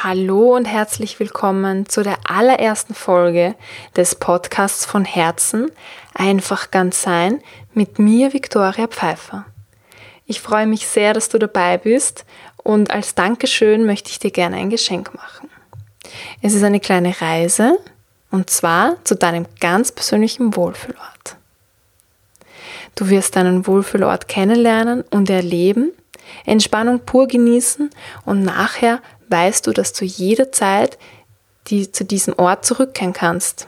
Hallo und herzlich willkommen zu der allerersten Folge des Podcasts von Herzen Einfach ganz sein mit mir, Viktoria Pfeiffer. Ich freue mich sehr, dass du dabei bist und als Dankeschön möchte ich dir gerne ein Geschenk machen. Es ist eine kleine Reise und zwar zu deinem ganz persönlichen Wohlfühlort. Du wirst deinen Wohlfühlort kennenlernen und erleben, Entspannung pur genießen und nachher weißt du, dass du jederzeit die, zu diesem Ort zurückkehren kannst.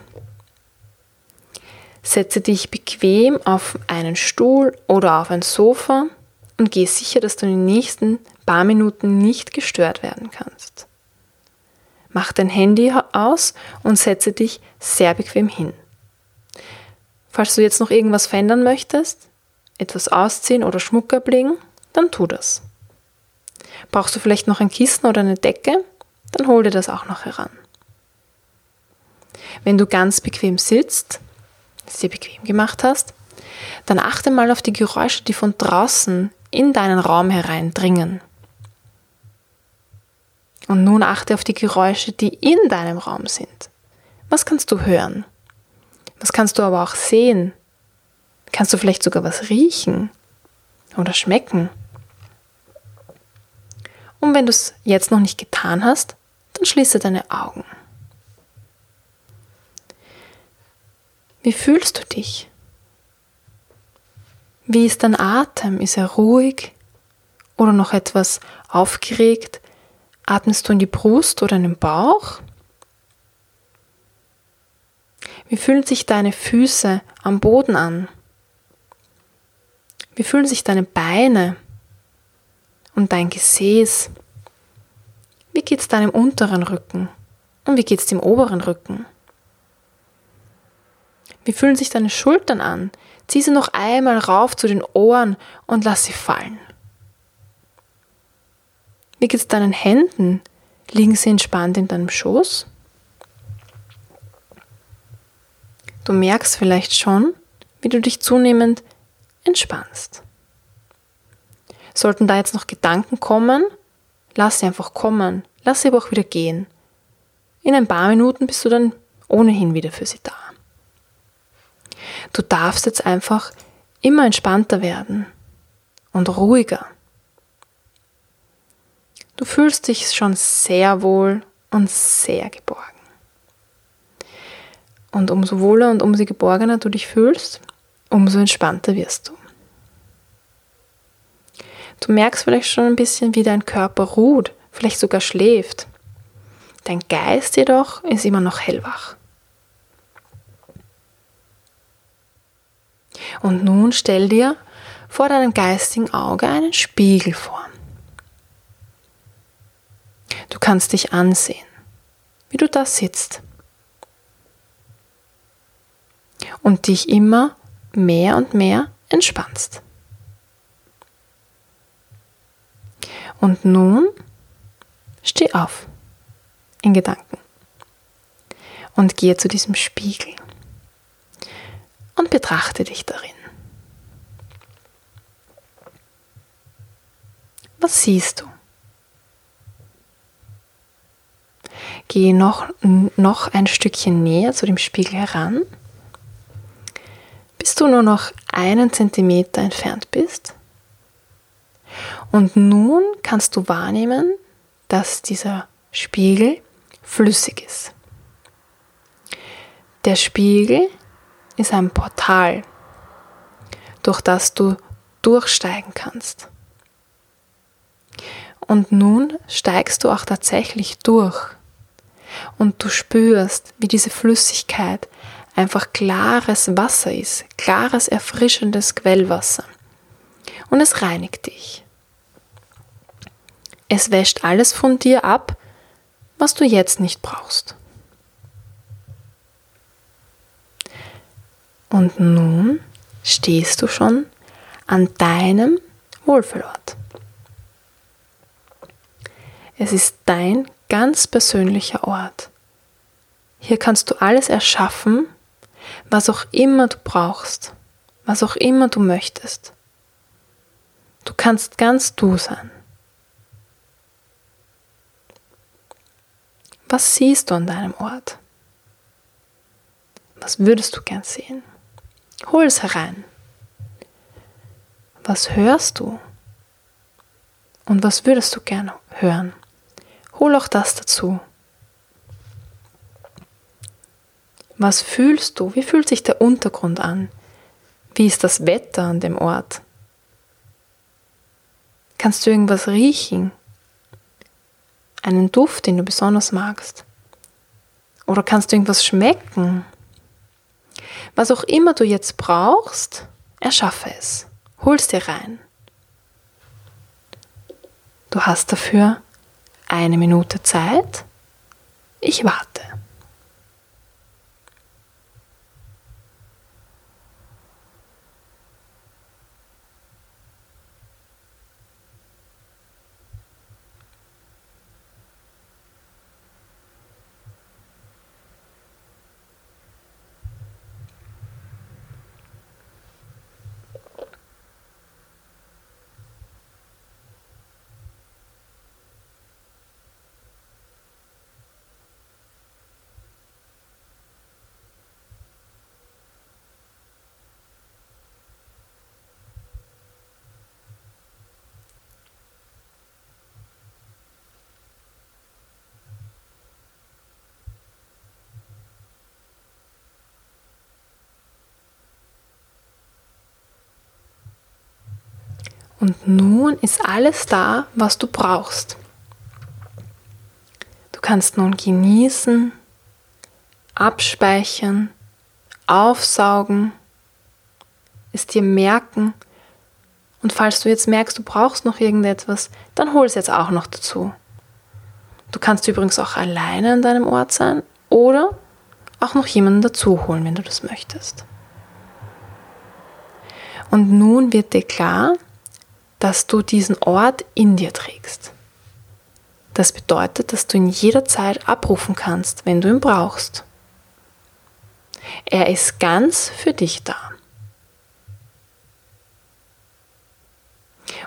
Setze dich bequem auf einen Stuhl oder auf ein Sofa und geh sicher, dass du in den nächsten paar Minuten nicht gestört werden kannst. Mach dein Handy aus und setze dich sehr bequem hin. Falls du jetzt noch irgendwas verändern möchtest, etwas ausziehen oder Schmuck ablegen, dann tu das. Brauchst du vielleicht noch ein Kissen oder eine Decke? Dann hol dir das auch noch heran. Wenn du ganz bequem sitzt, es dir bequem gemacht hast, dann achte mal auf die Geräusche, die von draußen in deinen Raum hereindringen. Und nun achte auf die Geräusche, die in deinem Raum sind. Was kannst du hören? Was kannst du aber auch sehen? Kannst du vielleicht sogar was riechen oder schmecken? Und wenn du es jetzt noch nicht getan hast, dann schließe deine Augen. Wie fühlst du dich? Wie ist dein Atem? Ist er ruhig oder noch etwas aufgeregt? Atmest du in die Brust oder in den Bauch? Wie fühlen sich deine Füße am Boden an? Wie fühlen sich deine Beine und dein Gesäß? Wie geht es deinem unteren Rücken? Und wie geht es dem oberen Rücken? Wie fühlen sich deine Schultern an? Zieh sie noch einmal rauf zu den Ohren und lass sie fallen. Wie geht es deinen Händen? Liegen sie entspannt in deinem Schoß? Du merkst vielleicht schon, wie du dich zunehmend entspannst. Sollten da jetzt noch Gedanken kommen, lass sie einfach kommen, lass sie aber auch wieder gehen. In ein paar Minuten bist du dann ohnehin wieder für sie da. Du darfst jetzt einfach immer entspannter werden und ruhiger. Du fühlst dich schon sehr wohl und sehr geborgen. Und umso wohler und umso geborgener du dich fühlst, umso entspannter wirst du. Du merkst vielleicht schon ein bisschen, wie dein Körper ruht, vielleicht sogar schläft. Dein Geist jedoch ist immer noch hellwach. Und nun stell dir vor deinem geistigen Auge einen Spiegel vor. Du kannst dich ansehen, wie du da sitzt. Und dich immer mehr und mehr entspannst. Und nun steh auf in Gedanken und gehe zu diesem Spiegel und betrachte dich darin. Was siehst du? Gehe noch, noch ein Stückchen näher zu dem Spiegel heran, bis du nur noch einen Zentimeter entfernt bist. Und nun kannst du wahrnehmen, dass dieser Spiegel flüssig ist. Der Spiegel ist ein Portal, durch das du durchsteigen kannst. Und nun steigst du auch tatsächlich durch und du spürst, wie diese Flüssigkeit einfach klares Wasser ist, klares, erfrischendes Quellwasser. Und es reinigt dich. Es wäscht alles von dir ab, was du jetzt nicht brauchst. Und nun stehst du schon an deinem Wohlfühlort. Es ist dein ganz persönlicher Ort. Hier kannst du alles erschaffen, was auch immer du brauchst, was auch immer du möchtest. Du kannst ganz du sein. Was siehst du an deinem Ort? Was würdest du gern sehen? Hol es herein. Was hörst du? Und was würdest du gern hören? Hol auch das dazu. Was fühlst du? Wie fühlt sich der Untergrund an? Wie ist das Wetter an dem Ort? Kannst du irgendwas riechen? Einen Duft, den du besonders magst? Oder kannst du irgendwas schmecken? Was auch immer du jetzt brauchst, erschaffe es. Hol's dir rein. Du hast dafür eine Minute Zeit. Ich warte. Und nun ist alles da, was du brauchst. Du kannst nun genießen, abspeichern, aufsaugen, es dir merken. Und falls du jetzt merkst, du brauchst noch irgendetwas, dann hol es jetzt auch noch dazu. Du kannst übrigens auch alleine an deinem Ort sein oder auch noch jemanden dazu holen, wenn du das möchtest. Und nun wird dir klar, dass du diesen Ort in dir trägst. Das bedeutet, dass du ihn jederzeit abrufen kannst, wenn du ihn brauchst. Er ist ganz für dich da.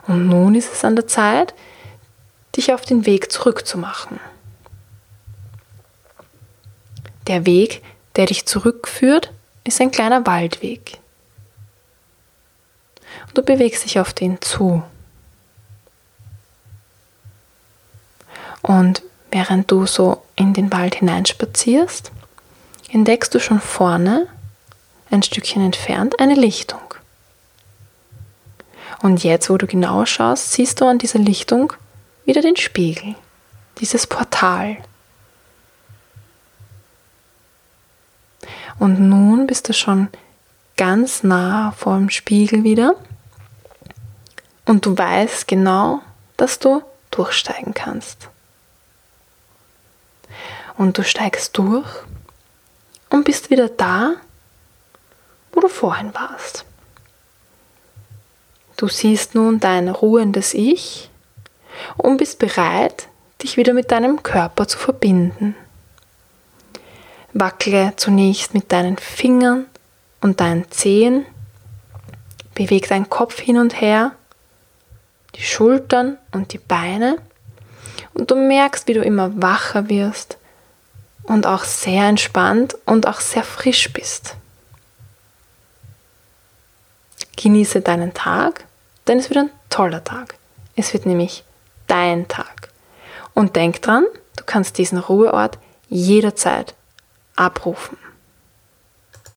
Und nun ist es an der Zeit, dich auf den Weg zurückzumachen. Der Weg, der dich zurückführt, ist ein kleiner Waldweg. Du bewegst dich auf den zu. Und während du so in den Wald hineinspazierst, entdeckst du schon vorne, ein Stückchen entfernt, eine Lichtung. Und jetzt, wo du genau schaust, siehst du an dieser Lichtung wieder den Spiegel, dieses Portal. Und nun bist du schon ganz nah vor dem Spiegel wieder und du weißt genau, dass du durchsteigen kannst. Und du steigst durch und bist wieder da, wo du vorhin warst. Du siehst nun dein ruhendes Ich und bist bereit, dich wieder mit deinem Körper zu verbinden. Wackle zunächst mit deinen Fingern und deinen Zehen, beweg deinen Kopf hin und her die Schultern und die Beine und du merkst, wie du immer wacher wirst und auch sehr entspannt und auch sehr frisch bist. Genieße deinen Tag, denn es wird ein toller Tag. Es wird nämlich dein Tag. Und denk dran, du kannst diesen Ruheort jederzeit abrufen.